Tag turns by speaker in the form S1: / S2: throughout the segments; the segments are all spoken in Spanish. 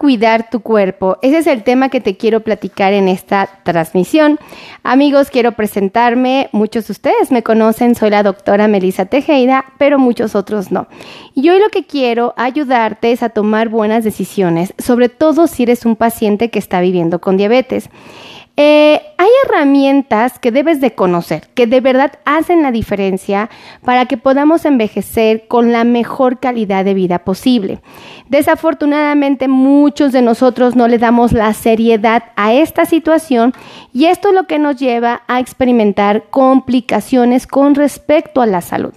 S1: cuidar tu cuerpo? Ese es el tema que te quiero platicar en esta transmisión. Amigos, quiero presentarme. Muchos de ustedes me conocen, soy la doctora Melissa Tejeda, pero muchos otros no. Y hoy lo que quiero ayudarte es a tomar buenas decisiones, sobre todo si eres un paciente que está viviendo con diabetes. Eh, hay herramientas que debes de conocer, que de verdad hacen la diferencia para que podamos envejecer con la mejor calidad de vida posible. Desafortunadamente muchos de nosotros no le damos la seriedad a esta situación y esto es lo que nos lleva a experimentar complicaciones con respecto a la salud.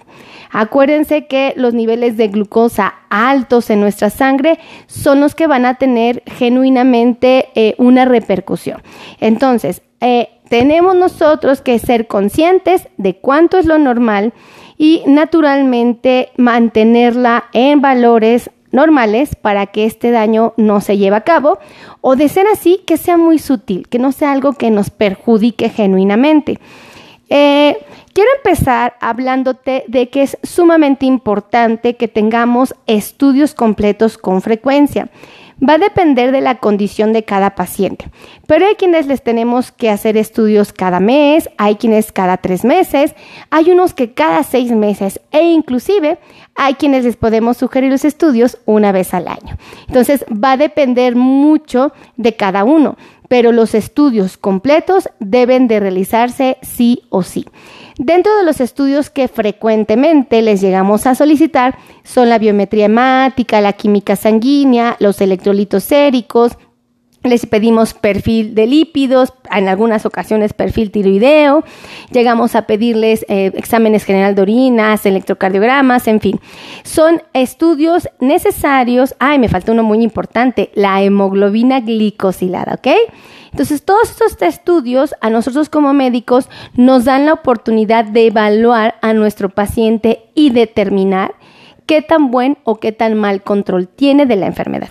S1: Acuérdense que los niveles de glucosa altos en nuestra sangre son los que van a tener genuinamente eh, una repercusión. Entonces, eh, tenemos nosotros que ser conscientes de cuánto es lo normal y naturalmente mantenerla en valores normales para que este daño no se lleve a cabo o de ser así que sea muy sutil, que no sea algo que nos perjudique genuinamente. Eh, quiero empezar hablándote de que es sumamente importante que tengamos estudios completos con frecuencia. Va a depender de la condición de cada paciente, pero hay quienes les tenemos que hacer estudios cada mes, hay quienes cada tres meses, hay unos que cada seis meses e inclusive hay quienes les podemos sugerir los estudios una vez al año. Entonces va a depender mucho de cada uno pero los estudios completos deben de realizarse sí o sí. Dentro de los estudios que frecuentemente les llegamos a solicitar son la biometría hemática, la química sanguínea, los electrolitos séricos, les pedimos perfil de lípidos, en algunas ocasiones perfil tiroideo, llegamos a pedirles eh, exámenes general de orinas, electrocardiogramas, en fin. Son estudios necesarios. Ay, me falta uno muy importante, la hemoglobina glicosilada, ¿ok? Entonces, todos estos estudios a nosotros como médicos nos dan la oportunidad de evaluar a nuestro paciente y determinar qué tan buen o qué tan mal control tiene de la enfermedad.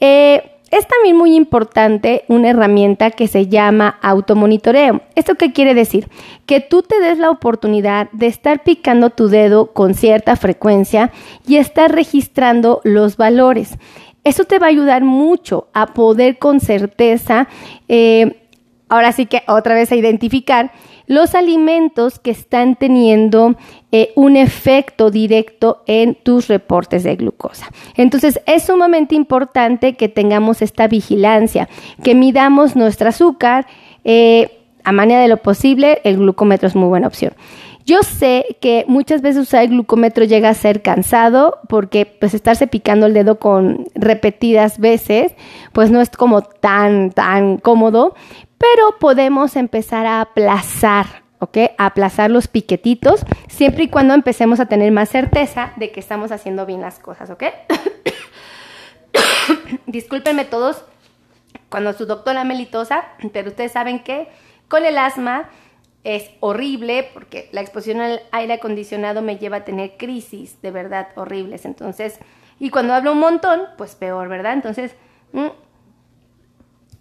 S1: Eh, es también muy importante una herramienta que se llama automonitoreo. ¿Esto qué quiere decir? Que tú te des la oportunidad de estar picando tu dedo con cierta frecuencia y estar registrando los valores. Eso te va a ayudar mucho a poder con certeza, eh, ahora sí que otra vez a identificar los alimentos que están teniendo eh, un efecto directo en tus reportes de glucosa. Entonces es sumamente importante que tengamos esta vigilancia, que midamos nuestro azúcar. Eh, a manera de lo posible, el glucómetro es muy buena opción. Yo sé que muchas veces usar el glucómetro llega a ser cansado porque pues estarse picando el dedo con repetidas veces pues no es como tan tan cómodo, pero podemos empezar a aplazar, ¿ok? A aplazar los piquetitos, siempre y cuando empecemos a tener más certeza de que estamos haciendo bien las cosas, ¿ok? Discúlpenme todos cuando su doctora melitosa, pero ustedes saben que con el asma es horrible porque la exposición al aire acondicionado me lleva a tener crisis de verdad horribles. Entonces, y cuando hablo un montón, pues peor, ¿verdad? Entonces, mm,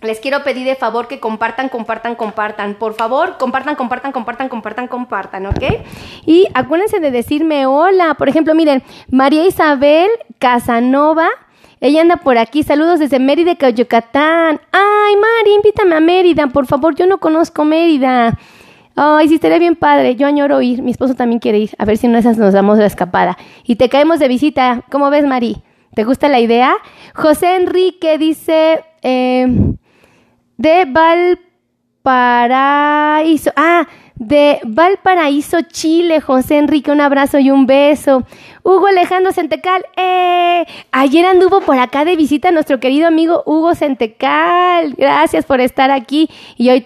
S1: les quiero pedir de favor que compartan, compartan, compartan. Por favor, compartan, compartan, compartan, compartan, compartan, ¿ok? Y acuérdense de decirme hola. Por ejemplo, miren, María Isabel Casanova. Ella anda por aquí. Saludos desde Mérida, Yucatán. Ay, Mari, invítame a Mérida, por favor. Yo no conozco Mérida. Ay, sí, estaría bien padre. Yo añoro ir. Mi esposo también quiere ir. A ver si de esas nos damos la escapada. Y te caemos de visita. ¿Cómo ves, Mari? ¿Te gusta la idea? José Enrique dice... Eh, de Valparaíso. Ah, de Valparaíso, Chile, José Enrique, un abrazo y un beso. Hugo Alejandro Centecal, eh, ayer anduvo por acá de visita nuestro querido amigo Hugo Centecal. Gracias por estar aquí y hoy,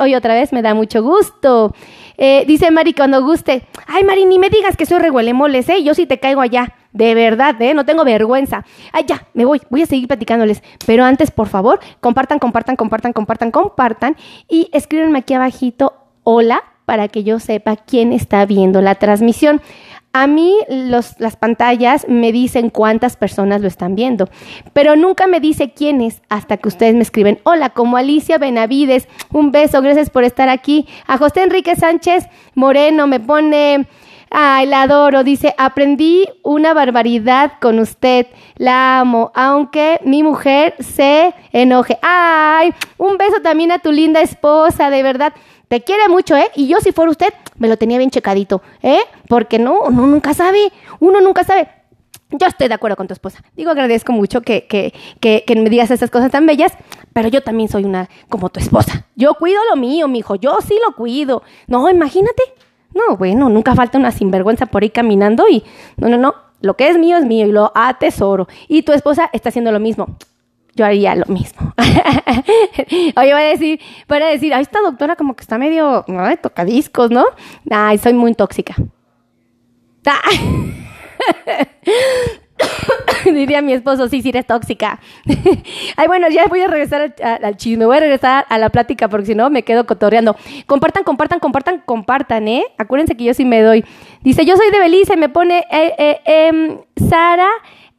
S1: hoy otra vez me da mucho gusto. Eh, dice Mari cuando guste, ay Mari, ni me digas que soy reguelemoles, ¿eh? Yo sí te caigo allá. De verdad, ¿eh? No tengo vergüenza. Ay, ya, me voy. Voy a seguir platicándoles. Pero antes, por favor, compartan, compartan, compartan, compartan, compartan. Y escríbanme aquí abajito, hola, para que yo sepa quién está viendo la transmisión. A mí las pantallas me dicen cuántas personas lo están viendo, pero nunca me dice quiénes hasta que ustedes me escriben, hola, como Alicia Benavides, un beso, gracias por estar aquí. A José Enrique Sánchez Moreno me pone, Ay, la adoro. Dice, aprendí una barbaridad con usted. La amo, aunque mi mujer se enoje. Ay, un beso también a tu linda esposa, de verdad. Te quiere mucho, ¿eh? Y yo si fuera usted, me lo tenía bien checadito, ¿eh? Porque no, uno nunca sabe, uno nunca sabe. Yo estoy de acuerdo con tu esposa. Digo, agradezco mucho que, que, que, que, me digas esas cosas tan bellas, pero yo también soy una como tu esposa. Yo cuido lo mío, mijo. Yo sí lo cuido. No, imagínate. No, bueno, nunca falta una sinvergüenza por ahí caminando y no, no, no. Lo que es mío es mío y lo atesoro. Y tu esposa está haciendo lo mismo. Yo haría lo mismo. Oye, voy a decir, voy a decir, ay, esta doctora como que está medio, ¿no? tocadiscos, ¿no? Ay, soy muy tóxica. Diría mi esposo, sí, sí, eres tóxica. Ay, bueno, ya voy a regresar al, chisme, voy a regresar a la plática porque si no me quedo cotorreando. Compartan, compartan, compartan, compartan, ¿eh? Acuérdense que yo sí me doy. Dice, yo soy de Belice, me pone eh, eh, em, Sara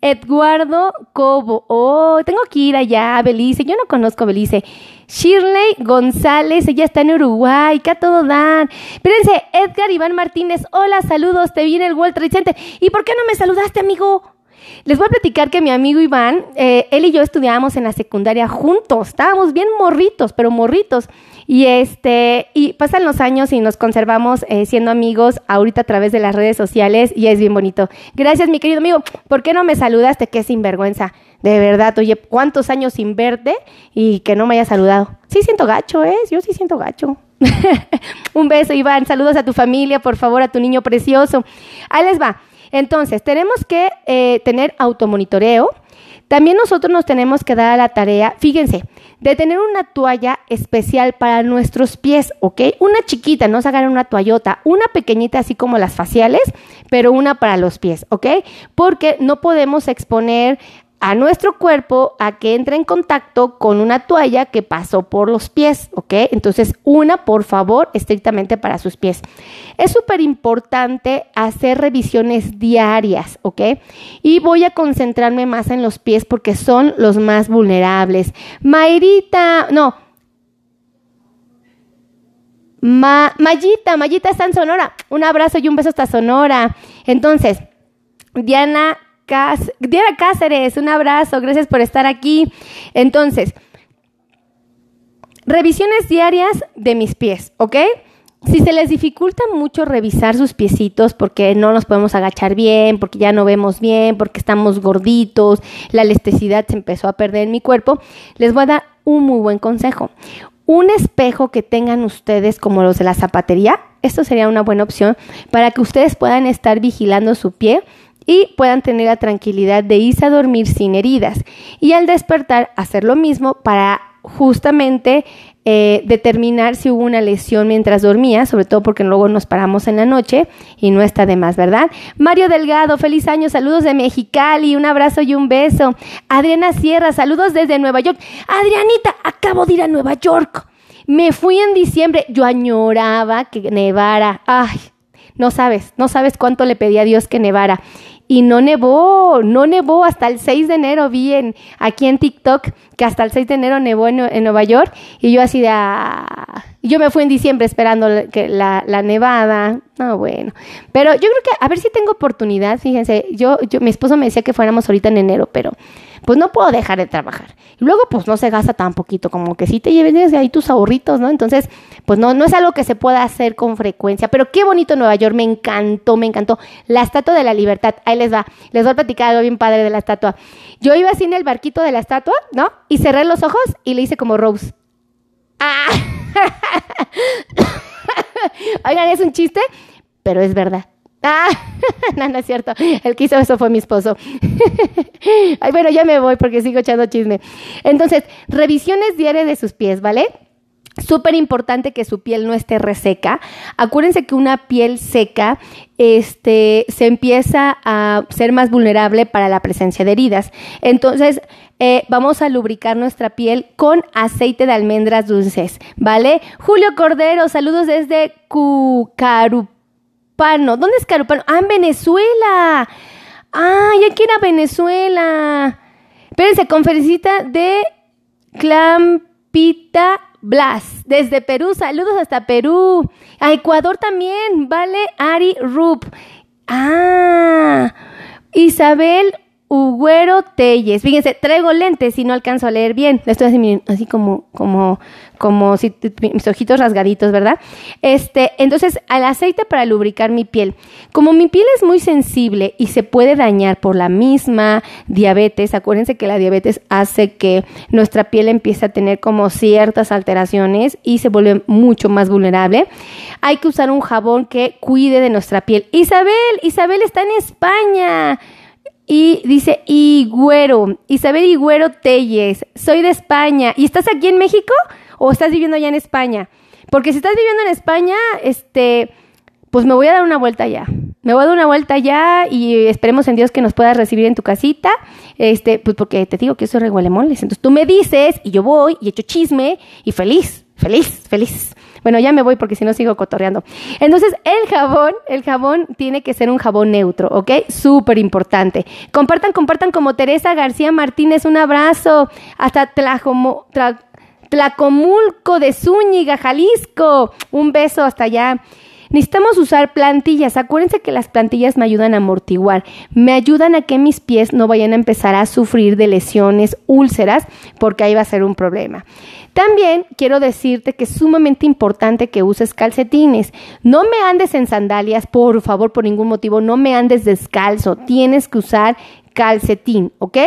S1: Eduardo Cobo. Oh, tengo que ir allá a Belice. Yo no conozco Belice. Shirley González, ella está en Uruguay, que a todo dan. Espérense, Edgar Iván Martínez, hola, saludos, te viene el World Trade Center. ¿Y por qué no me saludaste, amigo? Les voy a platicar que mi amigo Iván, eh, él y yo estudiábamos en la secundaria juntos, estábamos bien morritos, pero morritos. Y este, y pasan los años y nos conservamos eh, siendo amigos ahorita a través de las redes sociales y es bien bonito. Gracias, mi querido amigo. ¿Por qué no me saludaste? Qué sinvergüenza. De verdad, oye, ¿cuántos años sin verte y que no me hayas saludado? Sí siento gacho, ¿eh? Yo sí siento gacho. Un beso, Iván. Saludos a tu familia, por favor, a tu niño precioso. Ahí les va. Entonces, tenemos que eh, tener automonitoreo. También nosotros nos tenemos que dar a la tarea, fíjense, de tener una toalla especial para nuestros pies, ¿ok? Una chiquita, no se una toallota, una pequeñita así como las faciales, pero una para los pies, ¿ok? Porque no podemos exponer a nuestro cuerpo a que entre en contacto con una toalla que pasó por los pies, ¿ok? Entonces, una, por favor, estrictamente para sus pies. Es súper importante hacer revisiones diarias, ¿ok? Y voy a concentrarme más en los pies porque son los más vulnerables. Mayrita, no. Ma, Mayita, Mayita está en Sonora. Un abrazo y un beso hasta Sonora. Entonces, Diana Diana Cáceres, un abrazo, gracias por estar aquí. Entonces, revisiones diarias de mis pies, ¿ok? Si se les dificulta mucho revisar sus piecitos porque no nos podemos agachar bien, porque ya no vemos bien, porque estamos gorditos, la elasticidad se empezó a perder en mi cuerpo, les voy a dar un muy buen consejo. Un espejo que tengan ustedes como los de la zapatería, esto sería una buena opción para que ustedes puedan estar vigilando su pie y puedan tener la tranquilidad de irse a dormir sin heridas y al despertar hacer lo mismo para justamente eh, determinar si hubo una lesión mientras dormía, sobre todo porque luego nos paramos en la noche y no está de más, ¿verdad? Mario Delgado, feliz año, saludos de Mexicali, un abrazo y un beso. Adriana Sierra, saludos desde Nueva York. Adrianita, acabo de ir a Nueva York. Me fui en diciembre, yo añoraba que nevara. Ay, no sabes, no sabes cuánto le pedí a Dios que nevara y no nevó, no nevó hasta el 6 de enero, vi en, aquí en TikTok que hasta el 6 de enero nevó en, Nueva York y yo así de, ah, yo me fui en diciembre esperando que la, la, nevada, no bueno, pero yo creo que a ver si tengo oportunidad, fíjense, yo, yo, mi esposo me decía que fuéramos ahorita en enero, pero pues no puedo dejar de trabajar. Y luego, pues no se gasta tan poquito, como que si te lleves ahí tus ahorritos, ¿no? Entonces, pues no, no es algo que se pueda hacer con frecuencia. Pero qué bonito Nueva York, me encantó, me encantó. La estatua de la libertad, ahí les va, les voy a platicar algo bien padre de la estatua. Yo iba así en el barquito de la estatua, ¿no? Y cerré los ojos y le hice como Rose. ¡Ah! Oigan, es un chiste, pero es verdad. Ah, no, no es cierto. El que hizo eso fue mi esposo. Ay, bueno, ya me voy porque sigo echando chisme. Entonces, revisiones diarias de sus pies, ¿vale? Súper importante que su piel no esté reseca. Acuérdense que una piel seca este, se empieza a ser más vulnerable para la presencia de heridas. Entonces, eh, vamos a lubricar nuestra piel con aceite de almendras dulces, ¿vale? Julio Cordero, saludos desde Cucarup ¿Dónde es Carupano? Ah, en Venezuela. Ay, aquí era Venezuela. Espérense, conferencita de Clampita Blas, desde Perú, saludos hasta Perú. A Ecuador también, vale, Ari Rup. Ah, Isabel Ugüero Telles. Fíjense, traigo lentes y no alcanzo a leer bien. Estoy así, así como, como, como si mis ojitos rasgaditos, ¿verdad? Este, entonces, al aceite para lubricar mi piel. Como mi piel es muy sensible y se puede dañar por la misma diabetes, acuérdense que la diabetes hace que nuestra piel empiece a tener como ciertas alteraciones y se vuelve mucho más vulnerable. Hay que usar un jabón que cuide de nuestra piel. Isabel, Isabel está en España. Y dice Higüero, Isabel Higüero Telles, soy de España. ¿Y estás aquí en México o estás viviendo ya en España? Porque si estás viviendo en España, este, pues me voy a dar una vuelta ya. Me voy a dar una vuelta ya y esperemos en Dios que nos puedas recibir en tu casita. Este, pues porque te digo que yo soy regualemoles. Entonces tú me dices y yo voy y echo chisme y feliz, feliz, feliz. Bueno, ya me voy porque si no sigo cotorreando. Entonces, el jabón, el jabón tiene que ser un jabón neutro, ¿ok? Súper importante. Compartan, compartan como Teresa García Martínez, un abrazo. Hasta Tlacomulco de Zúñiga, Jalisco. Un beso hasta allá. Necesitamos usar plantillas. Acuérdense que las plantillas me ayudan a amortiguar, me ayudan a que mis pies no vayan a empezar a sufrir de lesiones, úlceras, porque ahí va a ser un problema. También quiero decirte que es sumamente importante que uses calcetines. No me andes en sandalias, por favor, por ningún motivo, no me andes descalzo. Tienes que usar calcetín, ¿ok?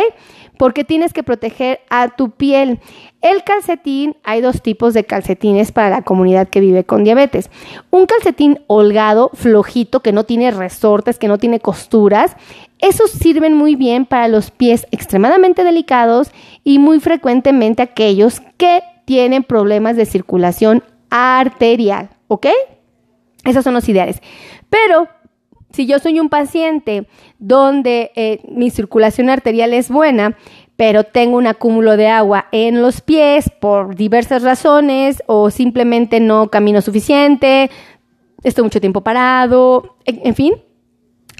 S1: Porque tienes que proteger a tu piel. El calcetín, hay dos tipos de calcetines para la comunidad que vive con diabetes. Un calcetín holgado, flojito, que no tiene resortes, que no tiene costuras. Esos sirven muy bien para los pies extremadamente delicados y muy frecuentemente aquellos que tienen problemas de circulación arterial, ¿ok? Esos son los ideales. Pero si yo soy un paciente donde eh, mi circulación arterial es buena, pero tengo un acúmulo de agua en los pies por diversas razones o simplemente no camino suficiente, estoy mucho tiempo parado, en fin,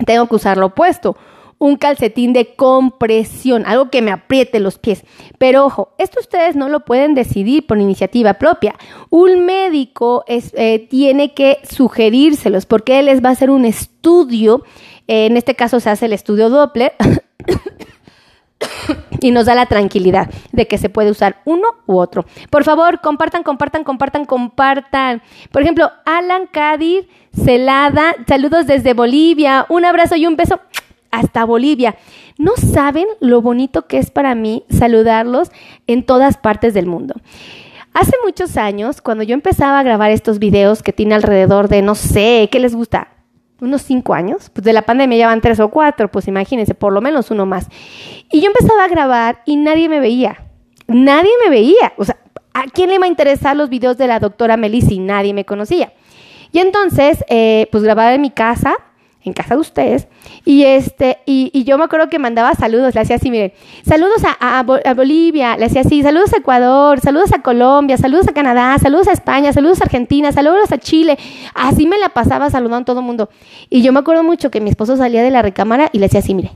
S1: tengo que usar lo opuesto un calcetín de compresión, algo que me apriete los pies. Pero ojo, esto ustedes no lo pueden decidir por iniciativa propia. Un médico eh, tiene que sugerírselos porque él les va a hacer un estudio. en este caso se hace el estudio Doppler. y nos da la tranquilidad de que se puede usar uno u otro. Por favor, compartan, compartan, compartan, compartan. Por ejemplo, Alan Kadir Celada, saludos desde Bolivia. Un abrazo y un beso hasta Bolivia. No saben lo bonito que es para mí saludarlos en todas partes del mundo. Hace muchos años, cuando yo empezaba a grabar estos videos que tiene alrededor de, no sé, ¿qué les gusta? Unos cinco años, pues de la pandemia llevan tres o cuatro, pues imagínense, por lo menos uno más. Y yo empezaba a grabar y nadie me veía. Nadie me veía. O sea, ¿a quién le iba a interesar los videos de la doctora Melissa? Nadie me conocía. Y entonces, eh, pues grababa en mi casa, en casa de ustedes. Y este, y, yo me acuerdo que mandaba saludos, le hacía así, miren, saludos a, Bolivia, le hacía así, saludos a Ecuador, saludos a Colombia, saludos a Canadá, saludos a España, saludos a Argentina, saludos a Chile. Así me la pasaba saludando a todo el mundo. Y yo me acuerdo mucho que mi esposo salía de la recámara y le hacía así, mire,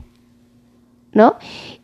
S1: ¿no?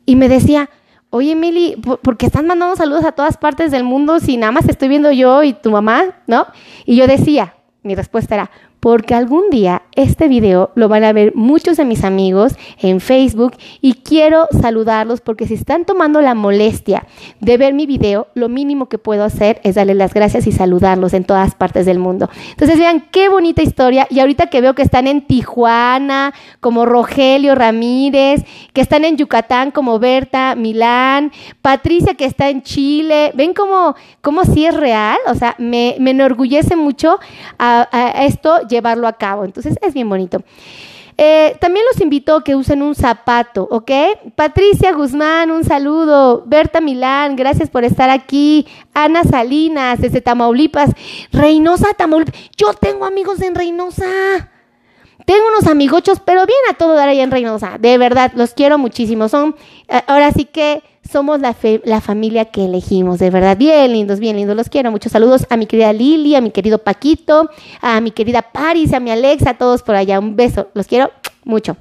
S1: Y me decía, oye, Emily, ¿por qué están mandando saludos a todas partes del mundo si nada más estoy viendo yo y tu mamá, ¿no? Y yo decía, mi respuesta era, porque algún día este video lo van a ver muchos de mis amigos en Facebook y quiero saludarlos porque si están tomando la molestia de ver mi video, lo mínimo que puedo hacer es darles las gracias y saludarlos en todas partes del mundo. Entonces vean qué bonita historia y ahorita que veo que están en Tijuana como Rogelio Ramírez, que están en Yucatán como Berta Milán, Patricia que está en Chile, ven cómo, cómo sí es real, o sea, me, enorgullece mucho a esto llevarlo a cabo. Entonces es bien bonito. Eh, también los invito a que usen un zapato, ¿ok? Patricia Guzmán, un saludo. Berta Milán, gracias por estar aquí. Ana Salinas, desde Tamaulipas. Reynosa, Tamaulipas. Yo tengo amigos en Reynosa. Tengo unos amigochos, pero bien a todo dar en Reynosa. De verdad, los quiero muchísimo. Son, eh, ahora sí que somos la, la familia que elegimos, de verdad. Bien lindos, bien lindos, los quiero. Muchos saludos a mi querida Lili, a mi querido Paquito, a mi querida Paris, a mi Alexa, a todos por allá. Un beso, los quiero mucho.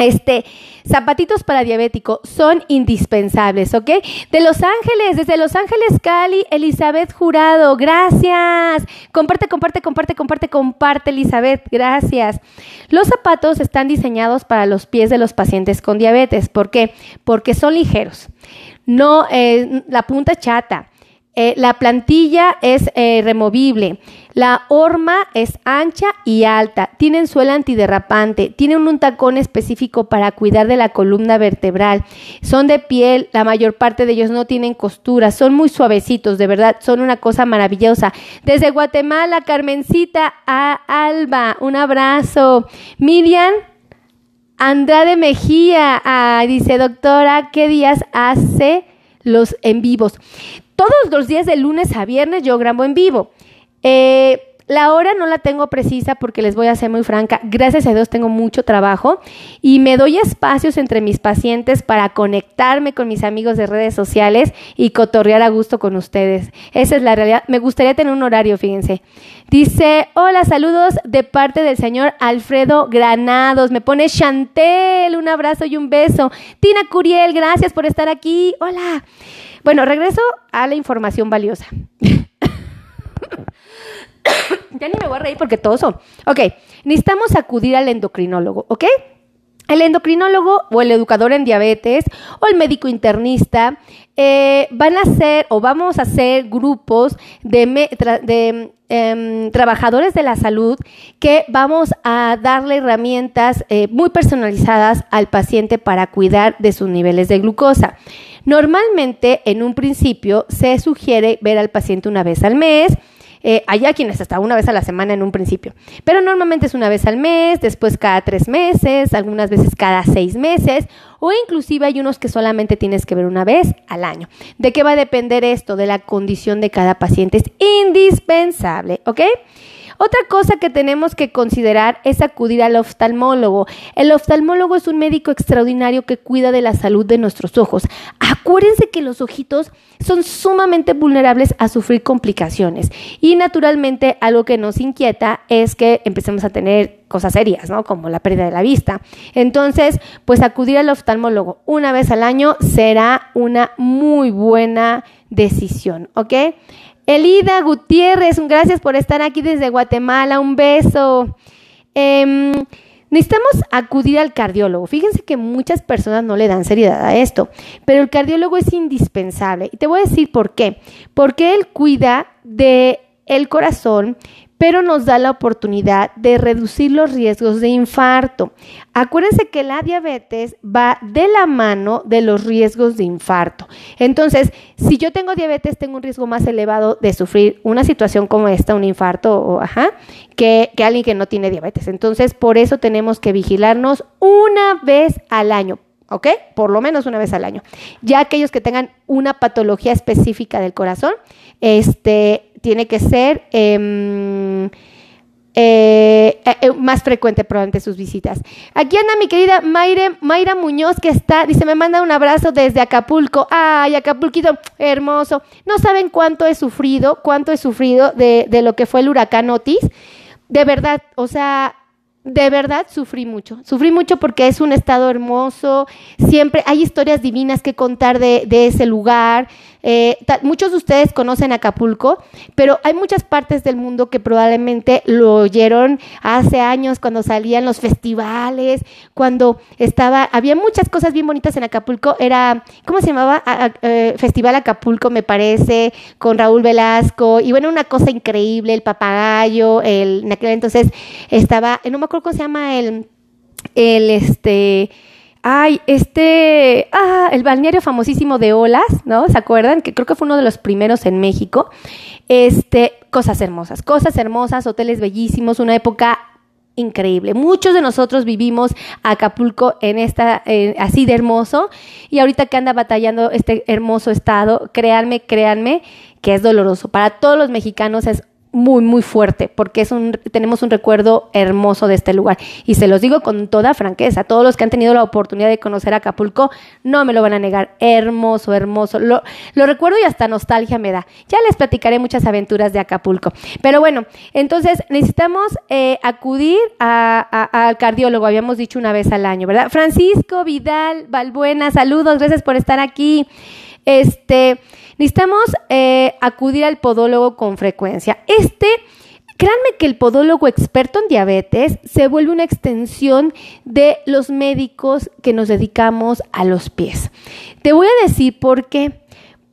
S1: Este, zapatitos para diabético son indispensables, ¿ok? De Los Ángeles, desde Los Ángeles, Cali, Elizabeth Jurado, gracias. Comparte, comparte, comparte, comparte, comparte, Elizabeth, gracias. Los zapatos están diseñados para los pies de los pacientes con diabetes. ¿Por qué? Porque son ligeros. No, eh, la punta chata. Eh, la plantilla es eh, removible. La horma es ancha y alta. Tienen suela antiderrapante. Tienen un tacón específico para cuidar de la columna vertebral. Son de piel. La mayor parte de ellos no tienen costura. Son muy suavecitos, de verdad. Son una cosa maravillosa. Desde Guatemala, Carmencita a Alba. Un abrazo. Miriam. Andrade Mejía ah, dice, doctora, ¿qué días hace los en vivos? Todos los días de lunes a viernes yo grabo en vivo. Eh, la hora no la tengo precisa porque les voy a ser muy franca. Gracias a Dios tengo mucho trabajo y me doy espacios entre mis pacientes para conectarme con mis amigos de redes sociales y cotorrear a gusto con ustedes. Esa es la realidad. Me gustaría tener un horario, fíjense. Dice, hola, saludos de parte del señor Alfredo Granados. Me pone Chantel, un abrazo y un beso. Tina Curiel, gracias por estar aquí. Hola. Bueno, regreso a la información valiosa. ya ni me voy a reír porque todos son. Ok, necesitamos acudir al endocrinólogo, ¿ok? El endocrinólogo o el educador en diabetes o el médico internista eh, van a hacer o vamos a hacer grupos de, em, trabajadores de la salud que vamos a darle herramientas eh, muy personalizadas al paciente para cuidar de sus niveles de glucosa. Normalmente, en un principio, se sugiere ver al paciente una vez al mes. Eh, hay quienes hasta una vez a la semana en un principio, pero normalmente es una vez al mes, después cada tres meses, algunas veces cada seis meses, o inclusive hay unos que solamente tienes que ver una vez al año. ¿De qué va a depender esto? De la condición de cada paciente. Es indispensable, ¿ok? Otra cosa que tenemos que considerar es acudir al oftalmólogo. El oftalmólogo es un médico extraordinario que cuida de la salud de nuestros ojos. Acuérdense que los ojitos son sumamente vulnerables a sufrir complicaciones y naturalmente algo que nos inquieta es que empecemos a tener cosas serias, ¿no? Como la pérdida de la vista. Entonces, pues acudir al oftalmólogo una vez al año será una muy buena decisión, ¿ok? Elida Gutiérrez, gracias por estar aquí desde Guatemala, un beso. Em, necesitamos acudir al cardiólogo. Fíjense que muchas personas no le dan seriedad a esto, pero el cardiólogo es indispensable. Y te voy a decir por qué. Porque él cuida de el corazón, pero nos da la oportunidad de reducir los riesgos de infarto. Acuérdense que la diabetes va de la mano de los riesgos de infarto. Entonces, si yo tengo diabetes, tengo un riesgo más elevado de sufrir una situación como esta, un infarto, o, ajá, que, que alguien que no tiene diabetes. Entonces, por eso tenemos que vigilarnos una vez al año. ¿ok? Por lo menos una vez al año. Ya aquellos que tengan una patología específica del corazón, este, tiene que ser em, eh, eh, eh, más frecuente probablemente sus visitas. Aquí anda mi querida Mayra Muñoz que está, dice, me manda un abrazo desde Acapulco. Ay, Acapulquito, hermoso. No saben cuánto he sufrido, cuánto he sufrido de, lo que fue el huracán Otis. De verdad, o sea, de verdad sufrí mucho. Sufrí mucho porque es un estado hermoso. Siempre hay historias divinas que contar de ese lugar. Eh, muchos de ustedes conocen Acapulco, pero hay muchas partes del mundo que probablemente lo oyeron hace años cuando salían los festivales, cuando estaba, había muchas cosas bien bonitas en Acapulco. Era, ¿cómo se llamaba? Eh, Festival Acapulco, me parece, con Raúl Velasco. Y bueno, una cosa increíble, el papagayo, el, en aquel entonces estaba, no me acuerdo cómo se llama el, el este Ay, este, ah, el balneario famosísimo de Olas, ¿no? ¿Se acuerdan? Que creo que fue uno de los primeros en México. Este, cosas hermosas, cosas hermosas, hoteles bellísimos, una época increíble. Muchos de nosotros vivimos Acapulco en esta, eh, así de hermoso, y ahorita que anda batallando este hermoso estado, créanme, créanme, que es doloroso. Para todos los mexicanos es muy, muy fuerte, porque es un, tenemos un recuerdo hermoso de este lugar. Y se los digo con toda franqueza, todos los que han tenido la oportunidad de conocer Acapulco, no me lo van a negar. Hermoso, hermoso. Lo, recuerdo y hasta nostalgia me da. Ya les platicaré muchas aventuras de Acapulco. Pero bueno, entonces necesitamos eh, acudir al cardiólogo, habíamos dicho una vez al año, ¿verdad? Francisco Vidal Valbuena, saludos, gracias por estar aquí. Este, necesitamos eh, acudir al podólogo con frecuencia. Este, créanme que el podólogo experto en diabetes se vuelve una extensión de los médicos que nos dedicamos a los pies. Te voy a decir por qué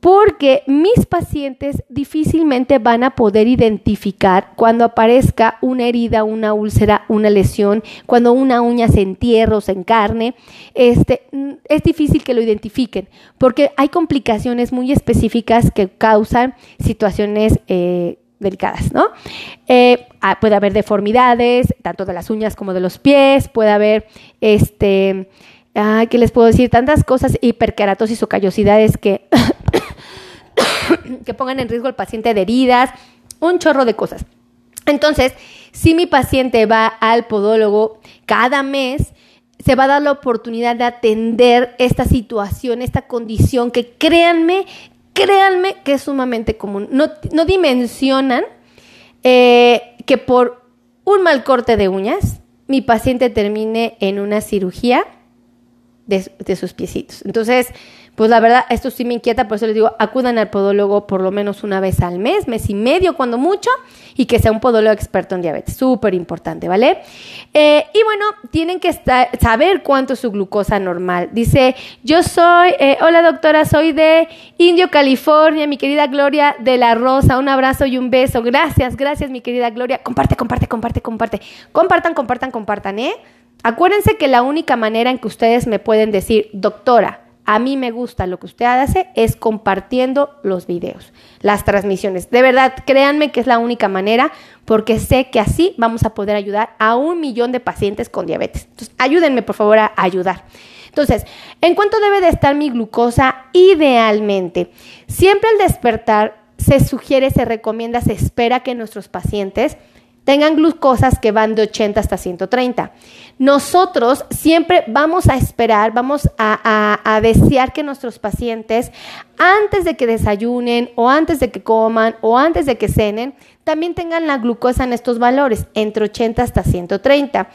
S1: porque mis pacientes difícilmente van a poder identificar cuando aparezca una herida, una úlcera, una lesión, cuando una uña se entierra o se encarne, este, mm, es difícil que lo identifiquen, porque hay complicaciones muy específicas que causan situaciones eh, delicadas, ¿no? Eh, ah, puede haber deformidades, tanto de las uñas como de los pies, puede haber este ¿qué les puedo decir? Tantas cosas, hiperkeratosis o callosidades que, que pongan en riesgo al paciente de heridas, un chorro de cosas. Entonces, si mi paciente va al podólogo cada mes, se va a dar la oportunidad de atender esta situación, esta condición que créanme, créanme que es sumamente común. No, dimensionan eh, que por un mal corte de uñas, mi paciente termine en una cirugía de, sus piecitos. Entonces, pues la verdad, esto sí me inquieta, por eso les digo, acudan al podólogo por lo menos una vez al mes, mes y medio cuando mucho, y que sea un podólogo experto en diabetes, súper importante, ¿vale? Eh, y bueno, tienen que saber cuánto es su glucosa normal. Dice, yo soy, eh, hola doctora, soy de Indio, California, mi querida Gloria de la Rosa, un abrazo y un beso. Gracias, gracias mi querida Gloria. Comparte, comparte, comparte, comparte. Compartan, compartan, compartan, ¿eh? Acuérdense que la única manera en que ustedes me pueden decir, doctora, a mí me gusta lo que usted hace, es compartiendo los videos, las transmisiones. De verdad, créanme que es la única manera porque sé que así vamos a poder ayudar a un millón de pacientes con diabetes. Entonces, ayúdenme por favor a ayudar. Entonces, ¿en cuánto debe de estar mi glucosa idealmente? Siempre al despertar se sugiere, se recomienda, se espera que nuestros pacientes tengan glucosas que van de 80 hasta 130. Nosotros siempre vamos a esperar, vamos a, desear que nuestros pacientes, antes de que desayunen o antes de que coman o antes de que cenen, también tengan la glucosa en estos valores, entre 80 hasta 130.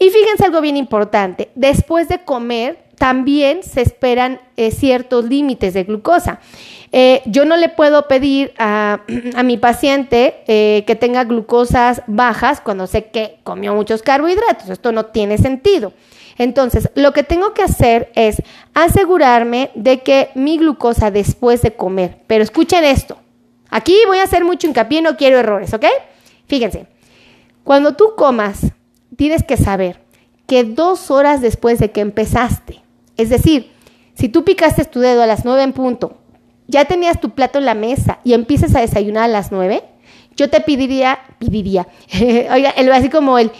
S1: Y fíjense algo bien importante, después de comer también se esperan eh, ciertos límites de glucosa. Eh, yo no le puedo pedir a, mi paciente eh, que tenga glucosas bajas cuando sé que comió muchos carbohidratos. Esto no tiene sentido. Entonces, lo que tengo que hacer es asegurarme de que mi glucosa después de comer, pero escuchen esto, aquí voy a hacer mucho hincapié, no quiero errores, ¿ok? Fíjense, cuando tú comas, tienes que saber que dos horas después de que empezaste, es decir, si tú picaste tu dedo a las nueve en punto ya tenías tu plato en la mesa y empiezas a desayunar a las nueve, yo te pediría, pediría, oiga, el, así como el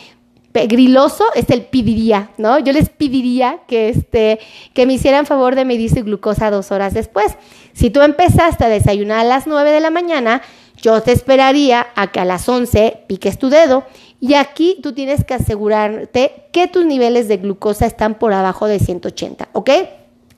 S1: griloso es el pediría, ¿no? Yo les pediría que, este, que me hicieran favor de medir su glucosa dos horas después. Si tú empezaste a desayunar a las nueve de la mañana, yo te esperaría a que a las once piques tu dedo y aquí tú tienes que asegurarte que tus niveles de glucosa están por abajo de 180, ¿ok?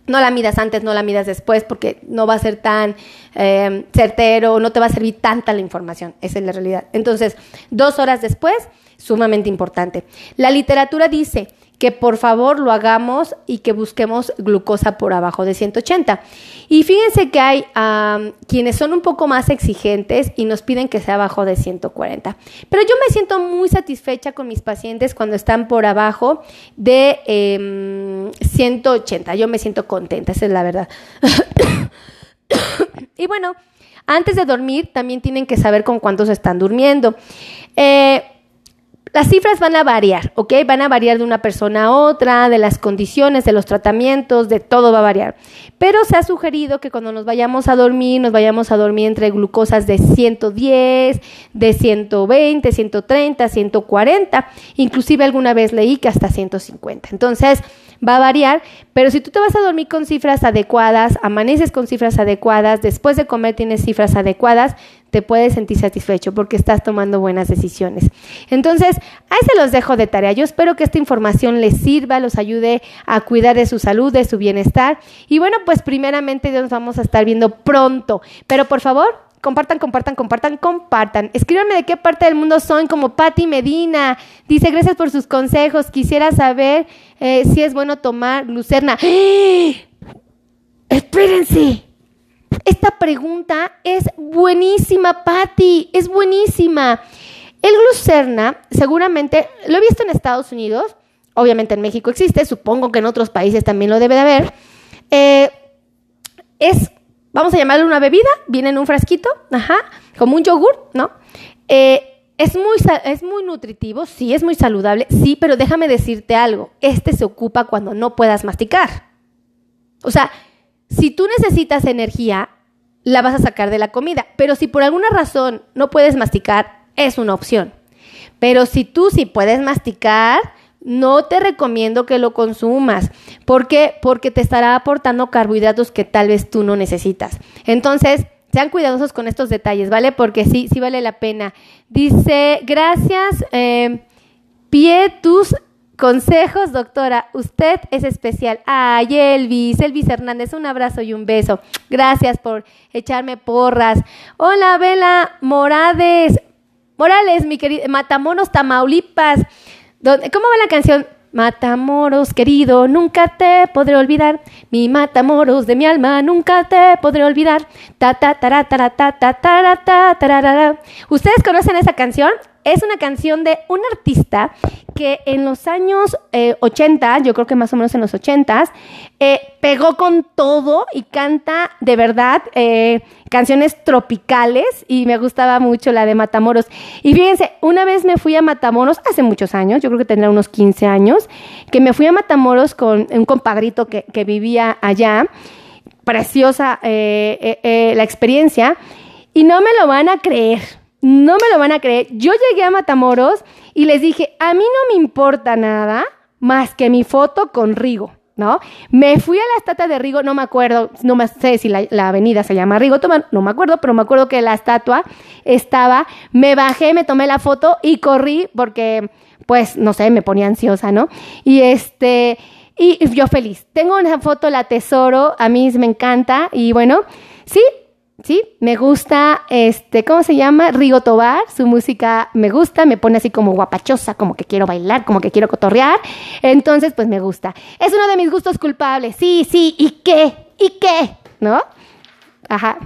S1: No la midas antes, no la midas después, porque no va a ser tan eh, certero, no te va a servir tanta la información. Esa es la realidad. Entonces, dos horas después, sumamente importante. La literatura dice que por favor lo hagamos y que busquemos glucosa por abajo de 180. Y fíjense que hay quienes son un poco más exigentes y nos piden que sea abajo de 140. Pero yo me siento muy satisfecha con mis pacientes cuando están por abajo de 180. Em, yo me siento contenta, esa es la verdad. y bueno, antes de dormir también tienen que saber con cuántos están durmiendo. Eh, las cifras van a variar, ¿ok? Van a variar de una persona a otra, de las condiciones, de los tratamientos, de todo va a variar. Pero se ha sugerido que cuando nos vayamos a dormir, nos vayamos a dormir entre glucosas de 110, de 120, 130, 140, inclusive alguna vez leí que hasta 150. Entonces, va a variar, pero si tú te vas a dormir con cifras adecuadas, amaneces con cifras adecuadas, después de comer tienes cifras adecuadas, te puedes sentir satisfecho porque estás tomando buenas decisiones. Entonces, ahí se los dejo de tarea. Yo espero que esta información les sirva, los ayude a cuidar de su salud, de su bienestar. Y bueno, pues primeramente nos vamos a estar viendo pronto. Pero por favor, compartan, compartan, compartan, compartan. Escríbanme de qué parte del mundo son, como Patti Medina. Dice, gracias por sus consejos. Quisiera saber eh, si es bueno tomar lucerna. ¡Eh! Espérense. Esta pregunta es buenísima, Patti. Es buenísima. El glucerna, seguramente, lo he visto en Estados Unidos. Obviamente en México existe. Supongo que en otros países también lo debe de haber. Eh, es vamos a llamarle una bebida, viene en un frasquito, ajá, como un yogur, ¿no? Eh, es muy, es muy nutritivo, sí, es muy saludable, sí, pero déjame decirte algo, este se ocupa cuando no puedas masticar. O sea, si tú necesitas energía, la vas a sacar de la comida, pero si por alguna razón no puedes masticar, es una opción. Pero si tú sí puedes masticar, no te recomiendo que lo consumas. ¿Por qué? Porque te estará aportando carbohidratos que tal vez tú no necesitas. Entonces, sean cuidadosos con estos detalles, ¿vale? Porque sí, sí vale la pena. Dice, gracias, eh, pie tus consejos, doctora. Usted es especial. Ay, Elvis, Elvis Hernández, un abrazo y un beso. Gracias por echarme porras. Hola, Vela Morales. Morales, mi querida, Matamonos, Tamaulipas. ¿Cómo va la canción? Matamoros, querido, nunca te podré olvidar. Mi Matamoros de mi alma, nunca te podré olvidar. Ta ta ta ta ta ta ta ta ¿Ustedes conocen esa canción? Es una canción de un artista que en los años 80, eh, yo creo que más o menos en los 80, eh, pegó con todo y canta de verdad eh, canciones tropicales y me gustaba mucho la de Matamoros. Y fíjense, una vez me fui a Matamoros, hace muchos años, yo creo que tendría unos 15 años, que me fui a Matamoros con un compadrito que, que vivía allá. Preciosa la experiencia. Y no me lo van a creer no me lo van a creer. Yo llegué a Matamoros y les dije, a mí no me importa nada más que mi foto con Rigo. ¿No? Me fui a la estatua de Rigo, no me acuerdo, no sé si la, avenida se llama Rigo, no me acuerdo, pero me acuerdo que la estatua estaba, me bajé, me tomé la foto y corrí porque, pues, no sé, me ponía ansiosa, ¿no? Y este, y yo feliz. Tengo una foto, la tesoro, a mí me encanta y bueno, sí, ¿sí? Me gusta, este, ¿cómo se llama? Rigo Tobar, su música me gusta, me pone así como guapachosa, como que quiero bailar, como que quiero cotorrear, entonces pues me gusta. Es uno de mis gustos culpables, sí, sí, ¿y qué? ¿Y qué? ¿No? Ajá.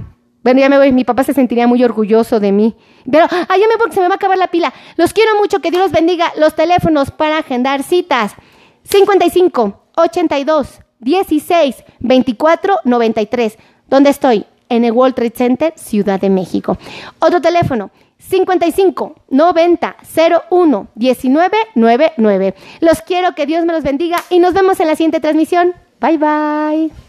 S1: Bueno, ya me voy, mi papá se sentiría muy orgulloso de mí. Pero, ay, ya me voy, se me va a acabar la pila. Los quiero mucho, que Dios los bendiga. Los teléfonos para agendar citas. 55 82 16 24 93. ¿Dónde estoy? En el World Trade Center, Ciudad de México. Otro teléfono, 55 90 01 19 99. Los quiero, que Dios me los bendiga y nos vemos en la siguiente transmisión. Bye bye.